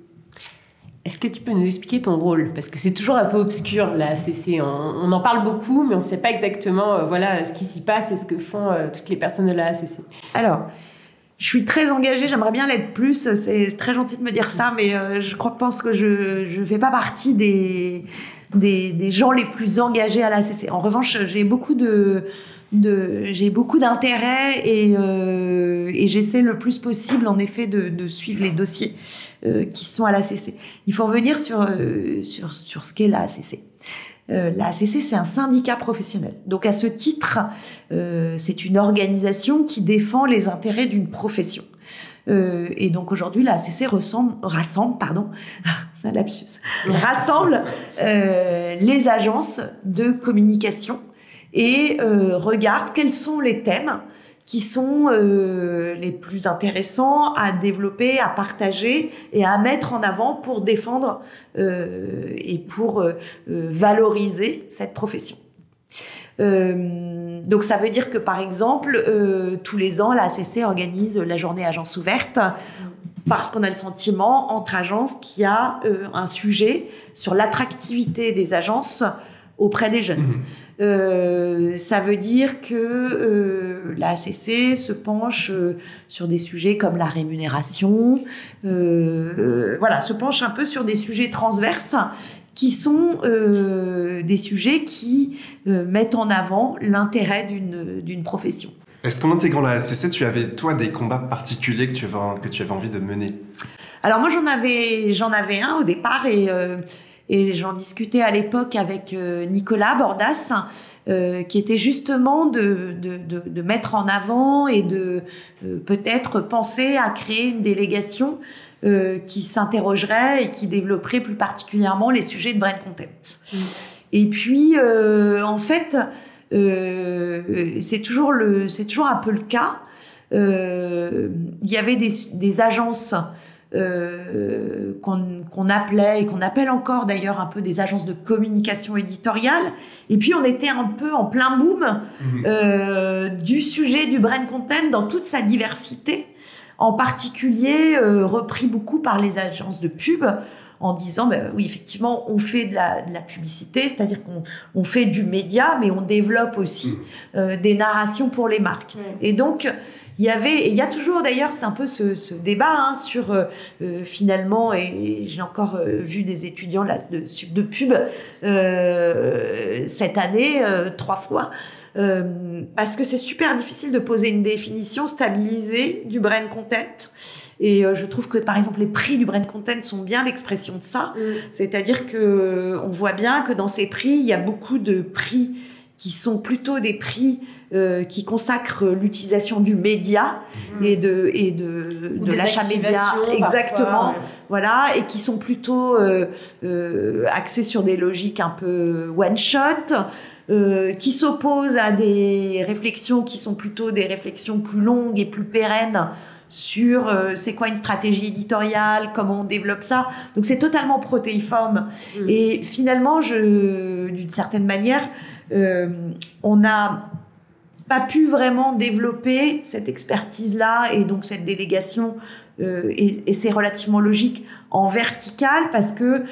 Est-ce que tu peux nous expliquer ton rôle? Parce que c'est toujours un peu obscur, la ACC. On, en parle beaucoup, mais on ne sait pas exactement euh, voilà, ce qui s'y passe et ce que font euh, toutes les personnes de la ACC. Alors, je suis très engagée, j'aimerais bien l'être plus. C'est très gentil de me dire ça, mais euh, je crois, pense que je ne fais pas partie des, des, des gens les plus engagés à la CC. En revanche, j'ai beaucoup de j'ai beaucoup d'intérêt et, euh, et j'essaie le plus possible, en effet, de, de suivre les dossiers euh, qui sont à la CC. Il faut revenir sur, euh, sur, sur ce qu'est la ACC. Euh, la ACC, c'est un syndicat professionnel. Donc, à ce titre, euh, c'est une organisation qui défend les intérêts d'une profession. Euh, et donc aujourd'hui, la ACC ressemble, rassemble, pardon, un lapsus, rassemble euh, les agences de communication et euh, regarde quels sont les thèmes qui sont euh, les plus intéressants à développer, à partager et à mettre en avant pour défendre euh, et pour valoriser cette profession. donc ça veut dire que par exemple, tous les ans, la ACC organise la journée agence ouverte parce qu'on a le sentiment entre agences qu'il y a un sujet sur l'attractivité des agences auprès des jeunes. Mhm. Euh, ça veut dire que euh, la ACC se penche euh, sur des sujets comme la rémunération, voilà, se penche un peu sur des sujets transverses qui sont des sujets qui mettent en avant l'intérêt d'une profession. Est-ce qu'en intégrant la ACC, tu avais toi des combats particuliers que tu avais, que tu avais envie de mener? Alors moi j'en avais j'en avais un au départ et et j'en discutais à l'époque avec euh, Nicolas Bordas, euh, qui était justement de, de, de, mettre en avant et de euh, peut-être penser à créer une délégation qui s'interrogerait et qui développerait plus particulièrement les sujets de brand content. Mm. Et puis, en fait, c'est toujours le, c'est toujours un peu le cas. Il y avait des, des agences euh, qu'on appelait et qu'on appelle encore d'ailleurs un peu des agences de communication éditoriale. Et puis on était un peu en plein boom mhm. euh, du sujet du brand content dans toute sa diversité, en particulier euh, repris beaucoup par les agences de pub en disant ben oui effectivement on fait de la, de la publicité c'est-à-dire qu'on on fait du média mais on développe aussi mhm. euh, des narrations pour les marques et donc il y avait, il y a toujours d'ailleurs, c'est un peu ce, débat hein, sur euh, euh, finalement, et, j'ai encore euh, vu des étudiants là, de, de pub cette année trois fois. parce que c'est super difficile de poser une définition stabilisée du brand content. Et je trouve que par exemple les prix du brand content sont bien l'expression de ça. Mm. C'est-à-dire que on voit bien que dans ces prix, il y a beaucoup de prix qui sont plutôt des prix euh, qui consacrent l'utilisation du média mhm. et de et de, de l'achat média exactement voilà et qui sont plutôt euh, euh, axés sur des logiques un peu one shot euh, qui s'opposent à des réflexions qui sont plutôt des réflexions plus longues et plus pérennes sur euh, c'est quoi une stratégie éditoriale, comment on développe ça. Donc c'est totalement protéiforme. Mm. Et finalement, je, d'une certaine manière, on n'a pas pu vraiment développer cette expertise-là et donc cette délégation euh, et, c'est relativement logique en vertical parce que,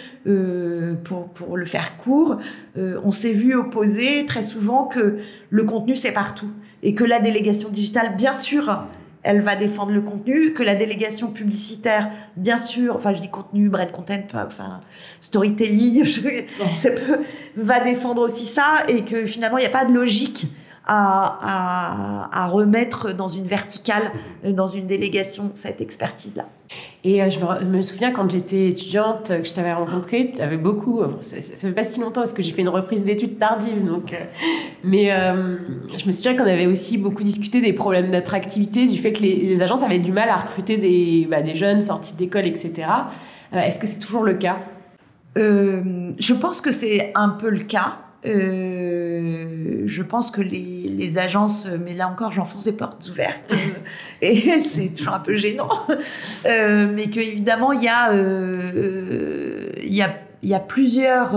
pour, pour, le faire court, on s'est vu opposer très souvent que le contenu c'est partout et que la délégation digitale, bien sûr, elle va défendre le contenu, que la délégation publicitaire, bien sûr, enfin je dis contenu, brand content, enfin storytelling, ça peut, va défendre aussi ça, et que finalement il n'y a pas de logique à, remettre dans une verticale, dans une délégation, cette expertise-là. Et euh, je, me, souviens quand j'étais étudiante, que je t'avais rencontré, tu avais beaucoup, ça, ne fait pas si longtemps parce que j'ai fait une reprise d'études tardive, donc, euh, mais euh, je me souviens qu'on avait aussi beaucoup discuté des problèmes d'attractivité, du fait que les, agences avaient du mal à recruter des, bah, des jeunes sortis d'école, etc. Est-ce que c'est toujours le cas? Je pense que c'est un peu le cas. Euh, je pense que les, les, agences, mais là encore, j'enfonce des portes ouvertes et c'est toujours un peu gênant. Euh, mais qu'évidemment, il y a, euh, il y a, il y a plusieurs.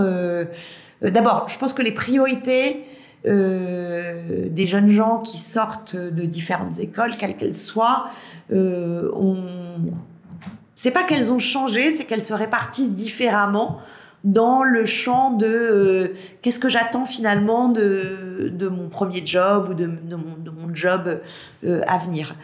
D'abord, je pense que les priorités des jeunes gens qui sortent de différentes écoles, quelles qu'elles soient, ont. C'est pas qu'elles ont changé, c'est qu'elles se répartissent différemment dans le champ de euh, qu'est-ce que j'attends finalement de, de, mon premier job ou de, mon, de mon, job euh, à venir.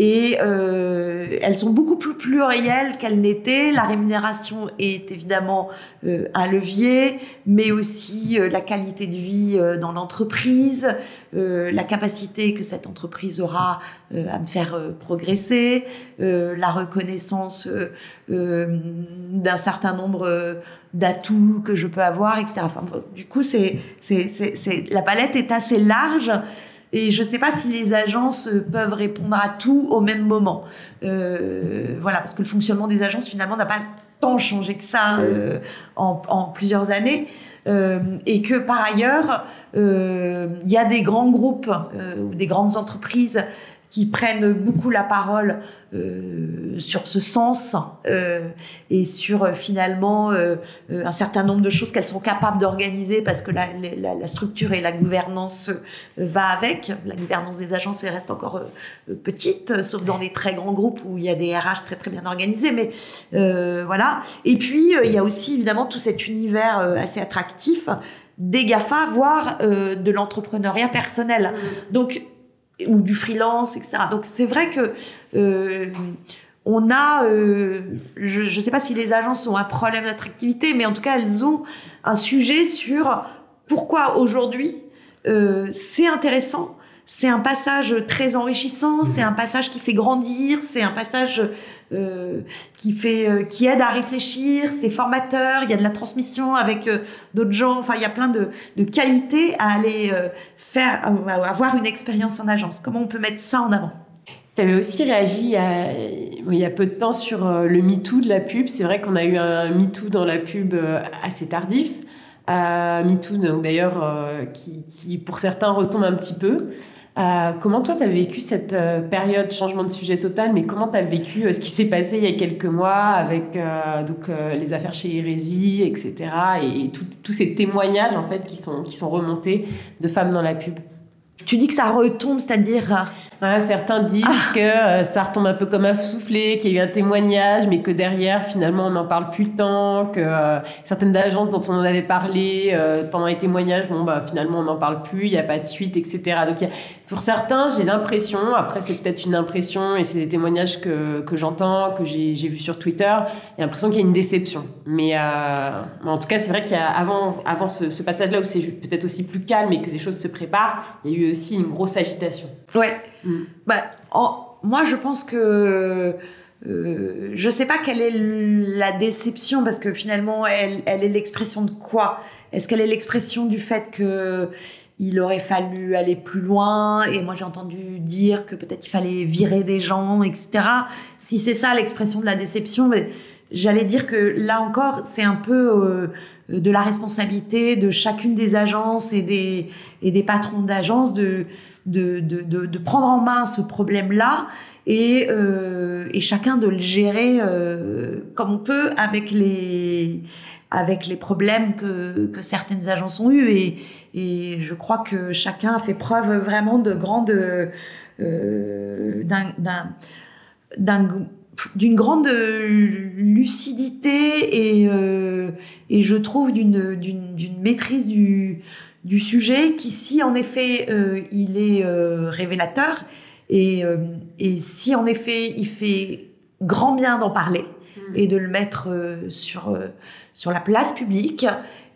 Et euh, elles sont beaucoup plus plurielles qu'elles n'étaient. La rémunération est évidemment euh, un levier, mais aussi euh, la qualité de vie dans l'entreprise, la capacité que cette entreprise aura à me faire progresser, la reconnaissance d'un certain nombre d'atouts que je peux avoir, etc. Du coup, la palette est assez large et je ne sais pas si les agences peuvent répondre à tout au même moment. Euh, voilà, parce que le fonctionnement des agences finalement n'a pas tant changé que ça euh, en, en, plusieurs années. Euh, et que par ailleurs, euh, il y a des grands groupes ou des grandes entreprises qui prennent beaucoup la parole euh, sur ce sens euh, et sur euh, finalement euh, un certain nombre de choses qu'elles sont capables d'organiser parce que la, la, la, structure et la gouvernance va avec. La gouvernance des agences elle reste encore petite, sauf dans des très grands groupes où il y a des RH très très bien organisés. Mais voilà. Et puis il y a aussi évidemment tout cet univers assez attractif des GAFA, voire de l'entrepreneuriat personnel. Donc ou du freelance, etc. Donc c'est vrai que euh, on a, euh, je ne sais pas si les agences ont un problème d'attractivité, mais en tout cas elles ont un sujet sur pourquoi aujourd'hui euh, c'est intéressant c'est un passage très enrichissant, c'est un passage qui fait grandir, c'est un passage euh, qui fait, euh, qui aide à réfléchir, c'est formateur, il y a de la transmission avec euh, d'autres gens, enfin il y a plein de, de qualités à aller faire, à avoir une expérience en agence. Comment on peut mettre ça en avant? Tu avais aussi réagi il y, a, peu de temps sur le MeToo de la pub. C'est vrai qu'on a eu un MeToo dans la pub assez tardif. Euh, MeToo, d'ailleurs, qui, pour certains retombe un petit peu. Euh, comment toi, tu as vécu cette euh, période, changement de sujet total, mais comment tu as vécu euh, ce qui s'est passé il y a quelques mois avec euh, donc, les affaires chez Hérésie, etc. et tous ces témoignages en fait, qui, sont, qui sont remontés de femmes dans la pub? Tu dis que ça retombe, c'est-à-dire certains disent ah. que euh, ça retombe un peu comme un soufflé, qu'il y a eu un témoignage, mais que derrière, finalement, on n'en parle plus tant, que euh, certaines agences dont on en avait parlé euh, pendant les témoignages, bon, bah, finalement, on n'en parle plus, il n'y a pas de suite, etc. Donc, y a, pour certains, j'ai l'impression, après, c'est peut-être une impression, et c'est des témoignages que, que j'entends, que j'ai vu sur Twitter, j'ai l'impression qu'il y a une déception. Mais euh, en tout cas, c'est vrai qu'il y a, avant, avant ce, ce passage-là où c'est peut-être aussi plus calme et que des choses se préparent, il y a eu aussi une grosse agitation. Ouais. Mm. Bah, en, moi, je pense que euh, je sais pas quelle est la déception parce que finalement, elle, elle est l'expression de quoi? Est-ce qu'elle est l'expression du fait que il aurait fallu aller plus loin et moi j'ai entendu dire que peut-être il fallait virer des gens, etc. Si c'est ça l'expression de la déception, j'allais dire que là encore c'est un peu euh, de la responsabilité de chacune des agences et des et des patrons d'agences de de, de, de, de, prendre en main ce problème-là et, euh, et, chacun de le gérer euh, comme on peut avec les, avec les problèmes que, que certaines agences ont eus. Et, et, je crois que chacun a fait preuve vraiment de grande... Euh, d'un d'une grande lucidité et, euh, et je trouve d'une maîtrise du, du sujet qui, si en effet euh, il est révélateur et, et, si en effet il fait grand bien d'en parler mmh. et de le mettre sur, sur la place publique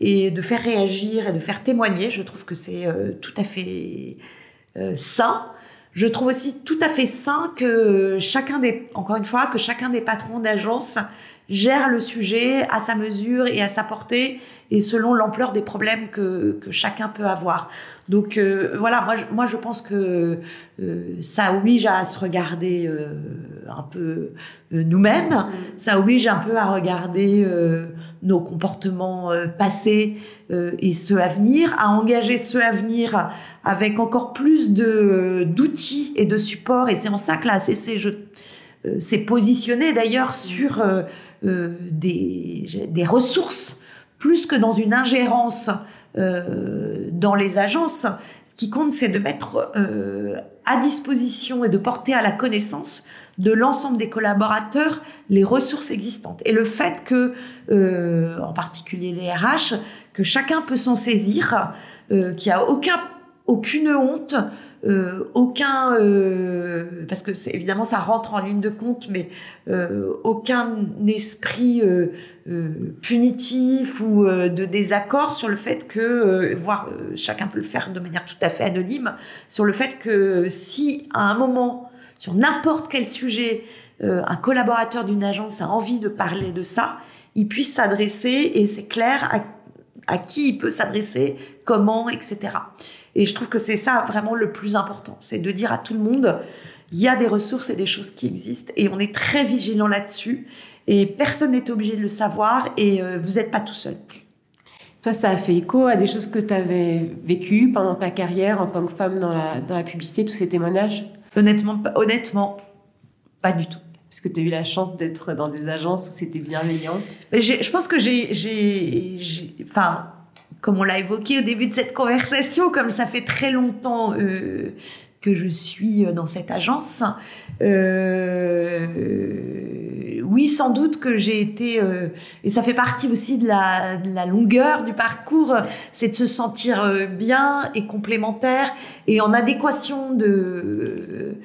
et de faire réagir et de faire témoigner, je trouve que c'est tout à fait sain. Je trouve aussi tout à fait sain que chacun des, encore une fois, que chacun des patrons d'agence gère le sujet à sa mesure et à sa portée et selon l'ampleur des problèmes que, que, chacun peut avoir. Donc euh, voilà, moi je, moi je pense que euh, ça oblige à se regarder euh, un peu nous-mêmes, ça oblige un peu à regarder nos comportements passés et ceux à venir, à engager ceux à venir avec encore plus de d'outils et de supports. Et c'est en ça que la ACC s'est positionné d'ailleurs sur des, des ressources plus que dans une ingérence euh, dans les agences. Ce qui compte, c'est de mettre euh, à disposition et de porter à la connaissance de l'ensemble des collaborateurs les ressources existantes. Et le fait que, euh, en particulier les RH, que chacun peut s'en saisir, euh, qu'il n'y a aucun, aucune honte euh, aucun, euh, parce que évidemment ça rentre en ligne de compte, mais euh, aucun esprit punitif ou de désaccord sur le fait que, voire chacun peut le faire de manière tout à fait anonyme, sur le fait que si à un moment sur n'importe quel sujet un collaborateur d'une agence a envie de parler de ça, il puisse s'adresser et c'est clair à qui il peut s'adresser, comment, etc. Et je trouve que c'est ça vraiment le plus important, c'est de dire à tout le monde, il y a des ressources et des choses qui existent et on est très vigilant là-dessus et personne n'est obligé de le savoir et vous n'êtes pas tout seul. Toi, ça a fait écho à des choses que tu avais vécues pendant ta carrière en tant que femme dans la, dans la publicité, tous ces témoignages? Honnêtement, honnêtement, pas du tout. Parce que tu as eu la chance d'être dans des agences où c'était bienveillant? Je pense que j'ai. Enfin, comme on l'a évoqué au début de cette conversation, comme ça fait très longtemps euh, que je suis dans cette agence, euh, oui, sans doute que j'ai été, euh, et ça fait partie aussi de la, de la longueur du parcours, c'est de se sentir euh, bien et complémentaire et en adéquation de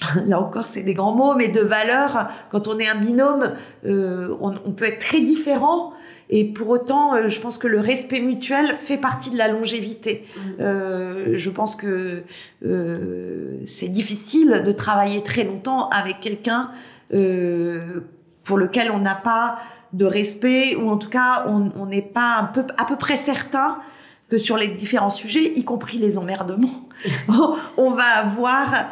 là encore c'est des grands mots, mais de valeur. Quand on est un binôme, euh, on, peut être très différent. Et pour autant, euh, je pense que le respect mutuel fait partie de la longévité. Mmh. Euh, je pense que euh, c'est difficile de travailler très longtemps avec quelqu'un euh, pour lequel on n'a pas de respect, ou en tout cas, on n'est pas un peu, à peu près certain que sur les différents sujets, y compris les emmerdements, on va avoir,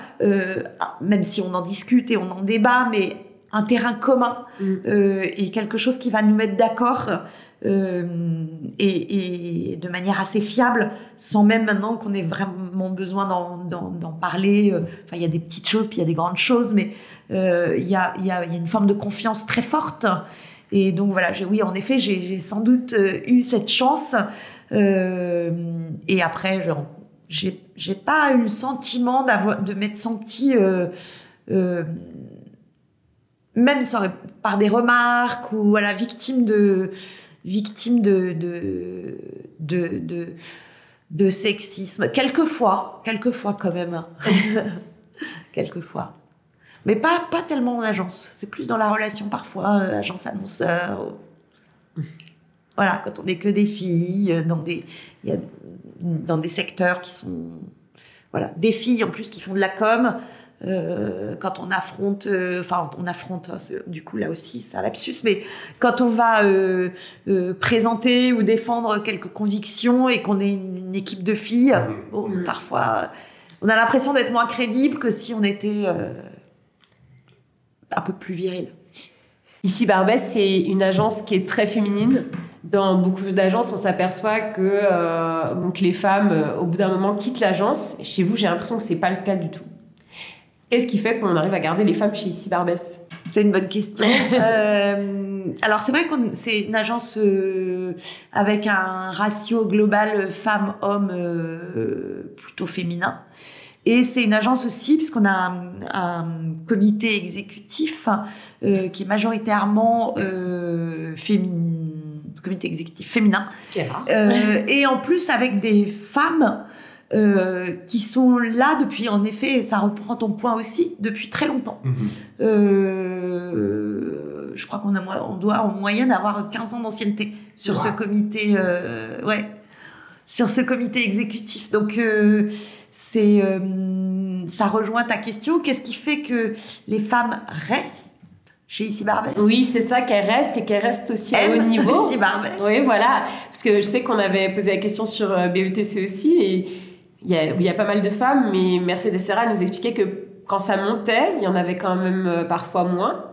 même si on en discute et on en débat, mais un terrain commun mm. euh, et quelque chose qui va nous mettre d'accord euh, et, et, de manière assez fiable, sans même maintenant qu'on ait vraiment besoin d'en parler. Enfin, il y a des petites choses, puis il y a des grandes choses, mais il y, a, y, a, y a une forme de confiance très forte. Et donc voilà, oui, en effet, j'ai sans doute eu cette chance euh, et après, j'ai, j'ai pas eu le sentiment d'avoir, de m'être sentie, euh, euh, même par des remarques ou voilà, victime de, victime de, de, de, de, sexisme. Quelquefois, quelquefois quand même. Quelquefois. Mais pas, pas tellement en agence. C'est plus dans la relation parfois, agence-annonceur voilà, quand on n'est que des filles, euh, dans des, y a, dans des secteurs qui sont, voilà, des filles en plus qui font de la com. Euh, quand on affronte, euh, enfin on affronte, hein, du coup là aussi c'est un lapsus, mais quand on va euh, euh présenter ou défendre quelques convictions et qu'on est une, équipe de filles, mmh. bon, mmh. parfois on a l'impression d'être moins crédible que si on était un peu plus viril. Ici Barbès, c'est une agence qui est très féminine dans beaucoup d'agences, on s'aperçoit que euh, donc les femmes, au bout d'un moment, quittent l'agence. Chez vous, j'ai l'impression que c'est pas le cas du tout. Qu'est-ce qui fait qu'on arrive à garder les femmes chez Ici Barbès? C'est une bonne question. euh, alors, c'est vrai que c'est une agence euh, avec un ratio global femmes-hommes euh, plutôt féminin. Et c'est une agence aussi, puisqu'on a un, un, comité exécutif qui est majoritairement féminin comité exécutif féminin. Euh, et en plus avec des femmes euh, qui sont là depuis, en effet, ça reprend ton point aussi, depuis très longtemps. Mhm. Euh, je crois qu'on on doit en moyenne avoir 15 ans d'ancienneté sur ce comité, euh, ouais, sur ce comité exécutif. Donc euh, c'est, euh, ça rejoint ta question. Qu'est-ce qui fait que les femmes restent chez Ici Barbès? Oui, c'est ça, qu'elle reste et qu'elle reste aussi à haut niveau. Ici Barbès. Oui, voilà. Parce que je sais qu'on avait posé la question sur BETC aussi et il y, a, il y a pas mal de femmes, mais Mercedes Serra nous expliquait que quand ça montait, il y en avait quand même euh, parfois moins.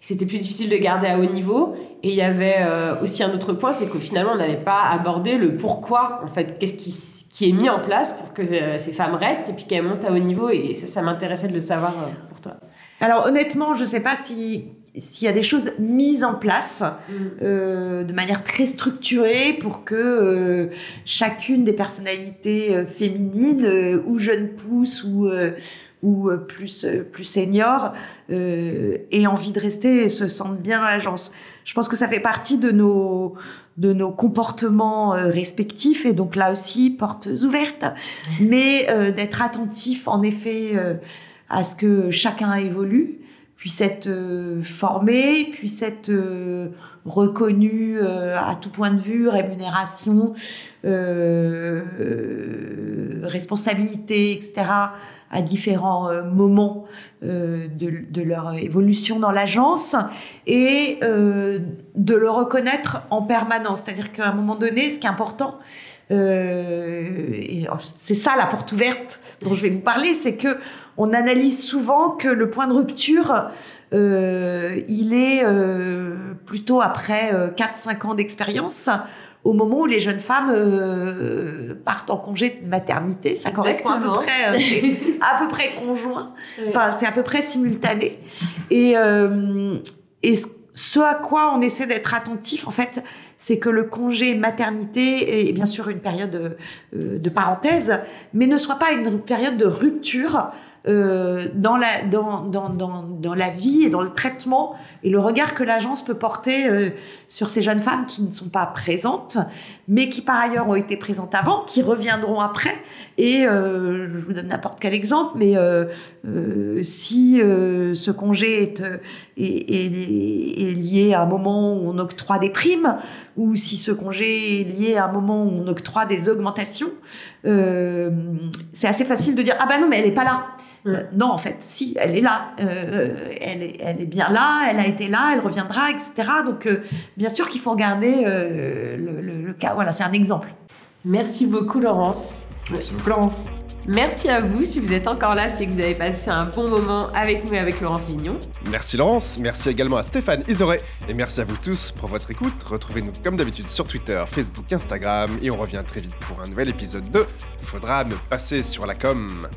C'était plus difficile de garder à haut niveau. Et il y avait euh, aussi un autre point, c'est que finalement, on n'avait pas abordé le pourquoi, en fait, qu'est-ce qui, qui, est mis en place pour que ces femmes restent et puis qu'elles montent à haut niveau. Et ça, ça m'intéressait de le savoir pour toi. Alors honnêtement, je ne sais pas si s'il y a des choses mises en place mm. euh, de manière très structurée pour que euh, chacune des personnalités euh, féminines euh, ou jeunes pousses ou euh, ou euh, plus plus seniors aient envie de rester et se sentent bien à l'agence. Je pense que ça fait partie de nos de nos comportements respectifs et donc là aussi portes ouvertes, mais d'être attentif en effet à ce que chacun évolue puisse être euh, formé, puisse être euh, euh, à tout point de vue, rémunération, euh, responsabilité, etc., à différents moments de, de, leur évolution dans l'agence, et de le reconnaître en permanence. C'est-à-dire qu'à un moment donné, ce qui est important, euh, c'est ça la porte ouverte dont je vais vous parler, c'est que on analyse souvent que le point de rupture, euh, il est euh, plutôt après 4-5 ans d'expérience au moment où les jeunes femmes partent en congé de maternité. Ça correspond à peu près, euh, à peu près conjoint. Enfin, c'est à peu près simultané. Et, et ce à quoi on essaie d'être attentif, en fait, c'est que le congé maternité est bien sûr une période de, de parenthèse, mais ne soit pas une période de rupture euh, dans, la, dans, dans, dans, dans, la vie et dans le traitement et le regard que l'agence peut porter euh, sur ces jeunes femmes qui ne sont pas présentes, mais qui par ailleurs ont été présentes avant, qui reviendront après. Et euh, je vous donne n'importe quel exemple, mais euh, euh, si ce congé est, est, est, est, lié à un moment où on octroie des primes, ou si ce congé est lié à un moment où on octroie des augmentations, c'est assez facile de dire ah ben non mais elle est pas là. Euh, non, en fait, si, elle est là. Euh, elle, est, elle est bien là, elle a été là, elle reviendra, etc. Donc, euh, bien sûr qu'il faut regarder le, le, cas. Voilà, c'est un exemple. Merci beaucoup, Laurence. Merci beaucoup, Laurence. Merci à vous. Si vous êtes encore là, c'est que vous avez passé un bon moment avec nous et avec Laurence Vignon. Merci Laurence. Merci également à Stéphane Isoré. Et merci à vous tous pour votre écoute. Retrouvez-nous comme d'habitude sur Twitter, Facebook, Instagram. Et on revient très vite pour un nouvel épisode de Faudra me passer sur la com.